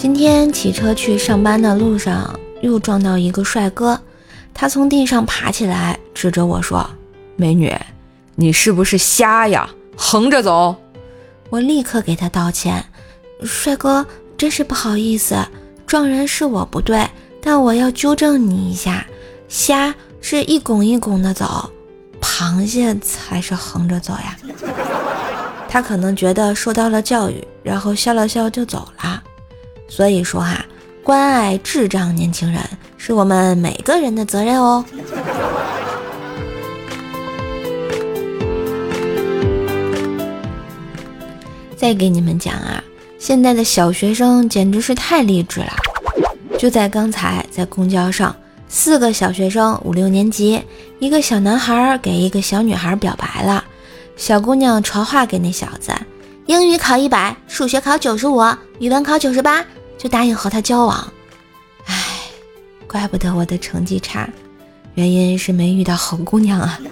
今天骑车去上班的路上，又撞到一个帅哥。他从地上爬起来，指着我说：“美女，你是不是瞎呀？横着走！”我立刻给他道歉：“帅哥，真是不好意思，撞人是我不对，但我要纠正你一下，虾是一拱一拱的走，螃蟹才是横着走呀。”他可能觉得受到了教育，然后笑了笑就走了。所以说哈，关爱智障年轻人是我们每个人的责任哦。再给你们讲啊，现在的小学生简直是太励志了。就在刚才，在公交上，四个小学生五六年级，一个小男孩给一个小女孩表白了，小姑娘传话给那小子：英语考一百，数学考九十五，语文考九十八。就答应和他交往，唉，怪不得我的成绩差，原因是没遇到好姑娘啊。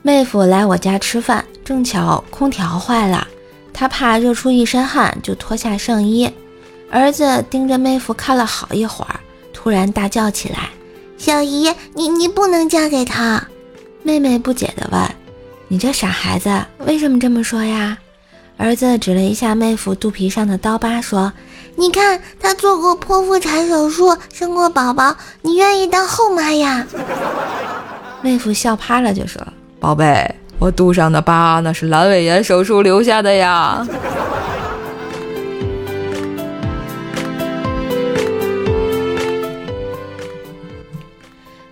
妹夫来我家吃饭，正巧空调坏了，他怕热出一身汗，就脱下上衣。儿子盯着妹夫看了好一会儿，突然大叫起来：“小姨，你你不能嫁给他！”妹妹不解地问。你这傻孩子，为什么这么说呀？儿子指了一下妹夫肚皮上的刀疤，说：“你看，他做过剖腹产手术，生过宝宝，你愿意当后妈呀？” 妹夫笑趴了，就说：“宝贝，我肚上的疤那是阑尾炎手术留下的呀。”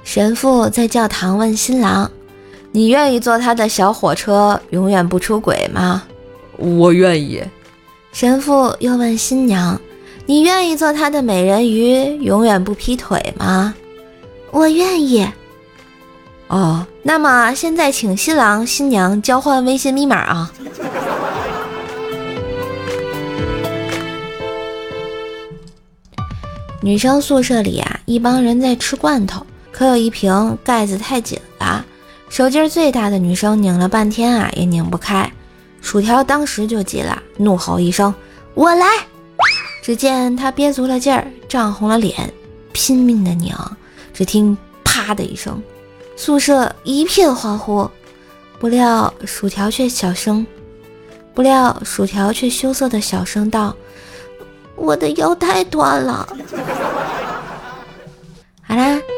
神父在教堂问新郎。你愿意坐他的小火车，永远不出轨吗？我愿意。神父又问新娘：“你愿意做他的美人鱼，永远不劈腿吗？”我愿意。哦，那么现在请新郎新娘交换微信密码啊。女生宿舍里啊，一帮人在吃罐头，可有一瓶盖子太紧了。手劲最大的女生拧了半天啊，也拧不开。薯条当时就急了，怒吼一声：“我来！”只见他憋足了劲儿，涨红了脸，拼命的拧。只听“啪”的一声，宿舍一片欢呼。不料薯条却小声，不料薯条却羞涩的小声道：“我的腰太短了。”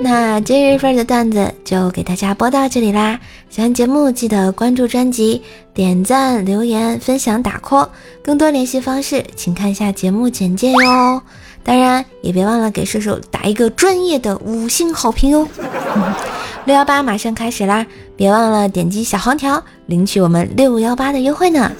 那今日份的段子就给大家播到这里啦。喜欢节目记得关注专辑、点赞、留言、分享、打 call。更多联系方式请看一下节目简介哟。当然也别忘了给射手打一个专业的五星好评哟。六幺八马上开始啦，别忘了点击小黄条领取我们六幺八的优惠呢。